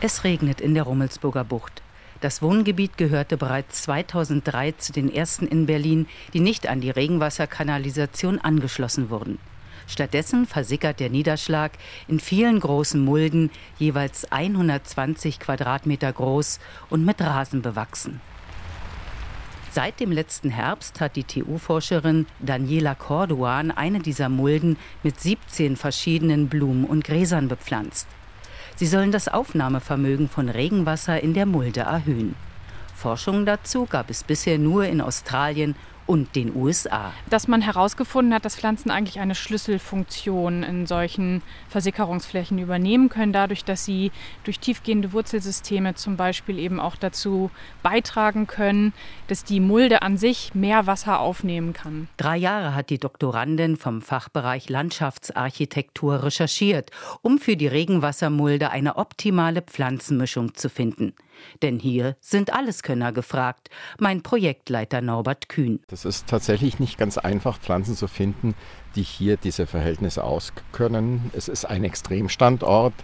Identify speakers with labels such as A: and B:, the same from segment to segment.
A: Es regnet in der Rummelsburger Bucht. Das Wohngebiet gehörte bereits 2003 zu den ersten in Berlin, die nicht an die Regenwasserkanalisation angeschlossen wurden. Stattdessen versickert der Niederschlag in vielen großen Mulden, jeweils 120 Quadratmeter groß und mit Rasen bewachsen. Seit dem letzten Herbst hat die TU-Forscherin Daniela Corduan eine dieser Mulden mit 17 verschiedenen Blumen und Gräsern bepflanzt. Sie sollen das Aufnahmevermögen von Regenwasser in der Mulde erhöhen. Forschung dazu gab es bisher nur in Australien und den USA.
B: Dass man herausgefunden hat, dass Pflanzen eigentlich eine Schlüsselfunktion in solchen Versickerungsflächen übernehmen können, dadurch, dass sie durch tiefgehende Wurzelsysteme zum Beispiel eben auch dazu beitragen können, dass die Mulde an sich mehr Wasser aufnehmen kann.
A: Drei Jahre hat die Doktorandin vom Fachbereich Landschaftsarchitektur recherchiert, um für die Regenwassermulde eine optimale Pflanzenmischung zu finden. Denn hier sind Alleskönner gefragt, mein Projektleiter Norbert Kühn.
C: Es ist tatsächlich nicht ganz einfach, Pflanzen zu finden, die hier diese Verhältnisse auskönnen. Es ist ein Extremstandort.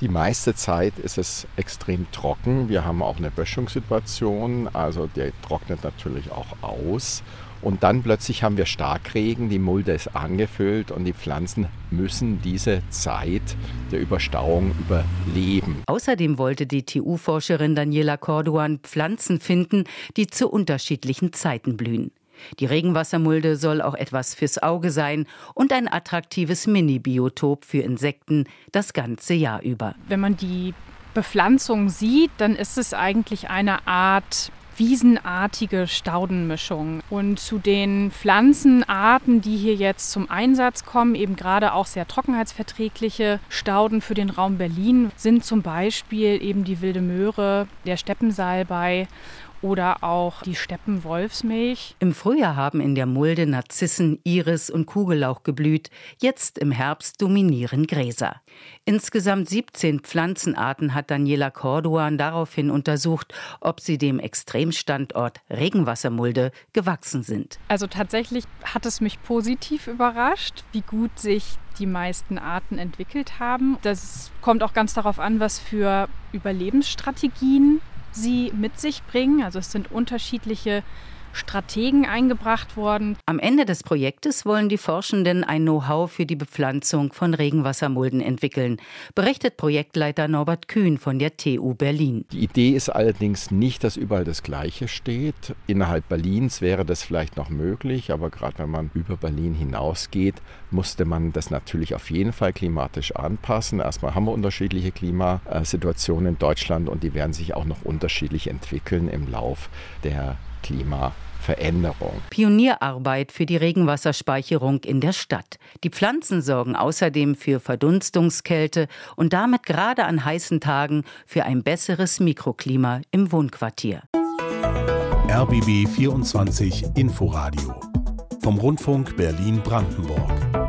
C: Die meiste Zeit ist es extrem trocken. Wir haben auch eine Böschungssituation, also der trocknet natürlich auch aus. Und dann plötzlich haben wir Starkregen, die Mulde ist angefüllt und die Pflanzen müssen diese Zeit der Überstauung überleben.
A: Außerdem wollte die TU-Forscherin Daniela Corduan Pflanzen finden, die zu unterschiedlichen Zeiten blühen. Die Regenwassermulde soll auch etwas fürs Auge sein und ein attraktives Mini-Biotop für Insekten das ganze Jahr über.
B: Wenn man die Bepflanzung sieht, dann ist es eigentlich eine Art wiesenartige Staudenmischung. Und zu den Pflanzenarten, die hier jetzt zum Einsatz kommen, eben gerade auch sehr trockenheitsverträgliche Stauden für den Raum Berlin, sind zum Beispiel eben die wilde Möhre, der Steppensalbei oder auch die Steppenwolfsmilch.
A: Im Frühjahr haben in der Mulde Narzissen, Iris und Kugellauch geblüht. Jetzt im Herbst dominieren Gräser. Insgesamt 17 Pflanzenarten hat Daniela Corduan daraufhin untersucht, ob sie dem Extremstandort Regenwassermulde gewachsen sind.
B: Also tatsächlich hat es mich positiv überrascht, wie gut sich die meisten Arten entwickelt haben. Das kommt auch ganz darauf an, was für Überlebensstrategien sie mit sich bringen. Also es sind unterschiedliche Strategen eingebracht worden.
A: Am Ende des Projektes wollen die Forschenden ein Know-how für die Bepflanzung von Regenwassermulden entwickeln, berichtet Projektleiter Norbert Kühn von der TU Berlin.
C: Die Idee ist allerdings nicht, dass überall das Gleiche steht. Innerhalb Berlins wäre das vielleicht noch möglich, aber gerade wenn man über Berlin hinausgeht, musste man das natürlich auf jeden Fall klimatisch anpassen. Erstmal haben wir unterschiedliche Klimasituationen in Deutschland und die werden sich auch noch unterschiedlich entwickeln im Lauf der Klimaveränderung.
A: Pionierarbeit für die Regenwasserspeicherung in der Stadt. Die Pflanzen sorgen außerdem für Verdunstungskälte und damit gerade an heißen Tagen für ein besseres Mikroklima im Wohnquartier.
D: RBB 24 Inforadio vom Rundfunk Berlin-Brandenburg.